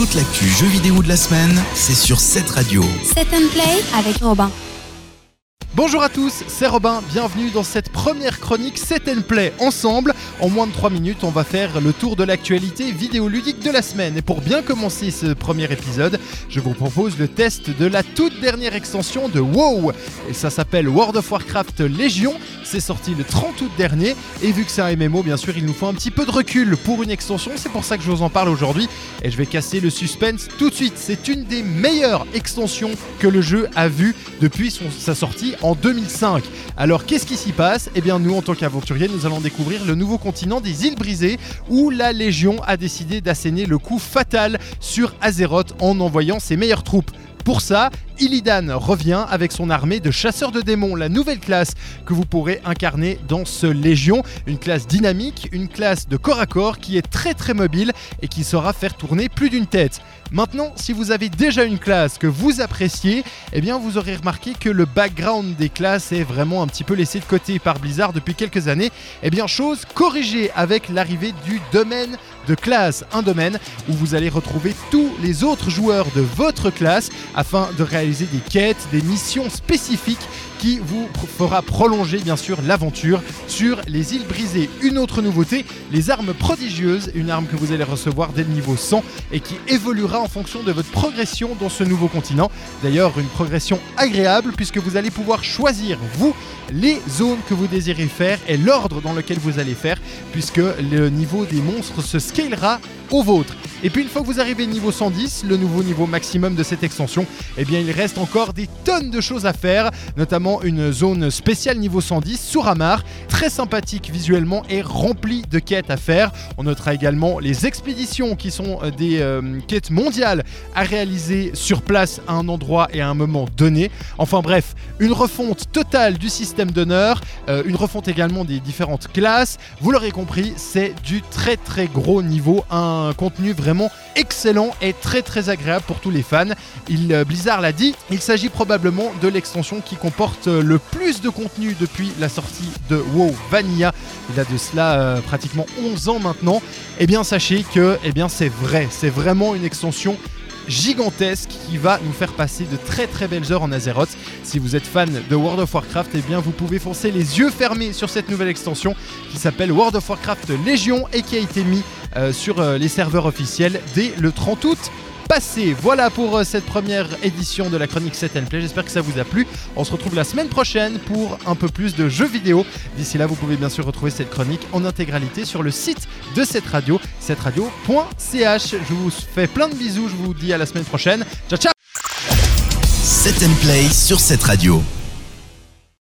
Toute l'actu jeux vidéo de la semaine, c'est sur cette radio. Set and Play avec Robin. Bonjour à tous, c'est Robin, bienvenue dans cette première chronique Set and Play ensemble. En moins de 3 minutes, on va faire le tour de l'actualité vidéoludique de la semaine. Et pour bien commencer ce premier épisode, je vous propose le test de la toute dernière extension de WoW. Et ça s'appelle World of Warcraft Légion. C'est sorti le 30 août dernier. Et vu que c'est un MMO, bien sûr, il nous faut un petit peu de recul pour une extension. C'est pour ça que je vous en parle aujourd'hui. Et je vais casser le suspense tout de suite. C'est une des meilleures extensions que le jeu a vu depuis sa sortie en 2005. Alors qu'est-ce qui s'y passe? Eh bien nous en tant qu'aventuriers nous allons découvrir le nouveau continent des îles brisées où la Légion a décidé d'asséner le coup fatal sur Azeroth en envoyant ses meilleures troupes. Pour ça, Illidan revient avec son armée de chasseurs de démons, la nouvelle classe que vous pourrez incarner dans ce Légion, une classe dynamique, une classe de corps à corps qui est très très mobile et qui saura faire tourner plus d'une tête. Maintenant, si vous avez déjà une classe que vous appréciez, eh bien vous aurez remarqué que le background des classes est vraiment un petit peu laissé de côté par Blizzard depuis quelques années. Eh bien chose corrigée avec l'arrivée du domaine de classe, un domaine où vous allez retrouver tous les autres joueurs de votre classe afin de réaliser des quêtes, des missions spécifiques qui vous fera prolonger bien sûr l'aventure sur les îles brisées. Une autre nouveauté, les armes prodigieuses, une arme que vous allez recevoir dès le niveau 100 et qui évoluera en fonction de votre progression dans ce nouveau continent. D'ailleurs, une progression agréable puisque vous allez pouvoir choisir, vous, les zones que vous désirez faire et l'ordre dans lequel vous allez faire puisque le niveau des monstres se scalera vôtre. Et puis une fois que vous arrivez niveau 110, le nouveau niveau maximum de cette extension, eh bien il reste encore des tonnes de choses à faire, notamment une zone spéciale niveau 110, Suramar, très sympathique visuellement et remplie de quêtes à faire. On notera également les expéditions qui sont euh, des euh, quêtes mondiales à réaliser sur place à un endroit et à un moment donné. Enfin bref, une refonte totale du système d'honneur, euh, une refonte également des différentes classes. Vous l'aurez compris, c'est du très très gros niveau, un contenu vraiment excellent et très très agréable pour tous les fans. Il, euh, Blizzard l'a dit, il s'agit probablement de l'extension qui comporte euh, le plus de contenu depuis la sortie de WoW Vanilla. Il a de cela euh, pratiquement 11 ans maintenant. Eh bien sachez que eh bien c'est vrai, c'est vraiment une extension gigantesque qui va nous faire passer de très très belles heures en Azeroth. Si vous êtes fan de World of Warcraft, eh bien vous pouvez foncer les yeux fermés sur cette nouvelle extension qui s'appelle World of Warcraft Légion et qui a été mis euh, sur euh, les serveurs officiels dès le 30 août Voilà pour euh, cette première édition de la chronique Set and Play. J'espère que ça vous a plu. On se retrouve la semaine prochaine pour un peu plus de jeux vidéo. D'ici là, vous pouvez bien sûr retrouver cette chronique en intégralité sur le site de cette radio, cetteradio.ch. Je vous fais plein de bisous. Je vous dis à la semaine prochaine. Ciao ciao Set and Play sur cette radio.